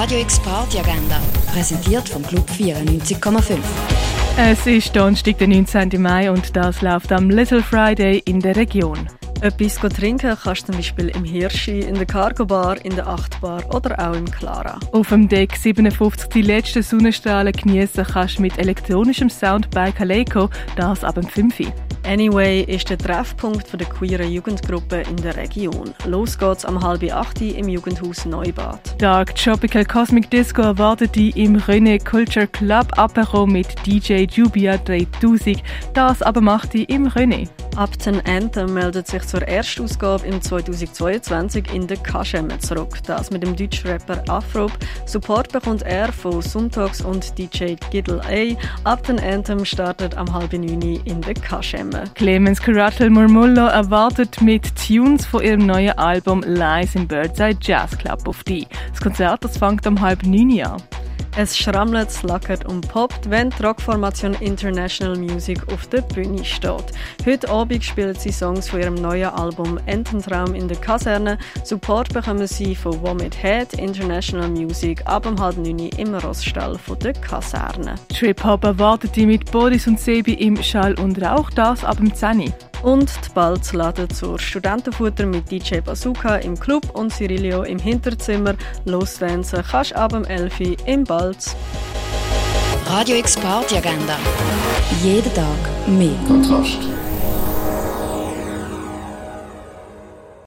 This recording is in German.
Radio X Party Agenda, präsentiert vom Club 94,5. Es ist Donnerstag, der 19. Mai und das läuft am Little Friday in der Region. Etwas trinken kannst du zum Beispiel im Hirschi, in der Cargo Bar, in der Achtbar oder auch im Clara. Auf dem Deck 57 die letzten Sonnenstrahlen genießen kannst du mit elektronischem Sound bei Kaleiko, das ab dem 5 Uhr. Anyway ist der Treffpunkt der queeren Jugendgruppe in der Region. Los geht's am halb acht im Jugendhaus Neubad. Dark Tropical Cosmic Disco erwartet die im René Culture Club Apero mit DJ Jubia 3000. Das aber macht die im René. Upton Anthem meldet sich zur Erstausgabe im 2022 in der Kaschemme zurück. Das mit dem deutschen Rapper Afrob. Support bekommt er von Sumtox und DJ Giddle A. Upton Anthem startet am halb neun in der Kaschemme. Clemens Caratel Murmullo erwartet mit Tunes von ihrem neuen Album Lies in Birdside Jazz Club auf die. Das Konzert das fängt um halb neun an. Es schrammelt, slackert und poppt, wenn die Rockformation International Music auf der Bühne steht. Heute Abend spielen sie Songs von ihrem neuen Album Ententraum in der Kaserne. Support bekommen sie von Womit Head International Music ab um halb neun im Roststall von der Kaserne. Trip Hop erwartet die mit Boris und Sebi im Schall und Rauch, das ab dem 10 und die Balz laden zur Studentenfutter mit DJ Bazooka im Club und Cirilio im Hinterzimmer. Losdancen kannst ab dem 11 Uhr im Balz. Radio X Party Agenda. Jeden Tag mehr. Kontrast.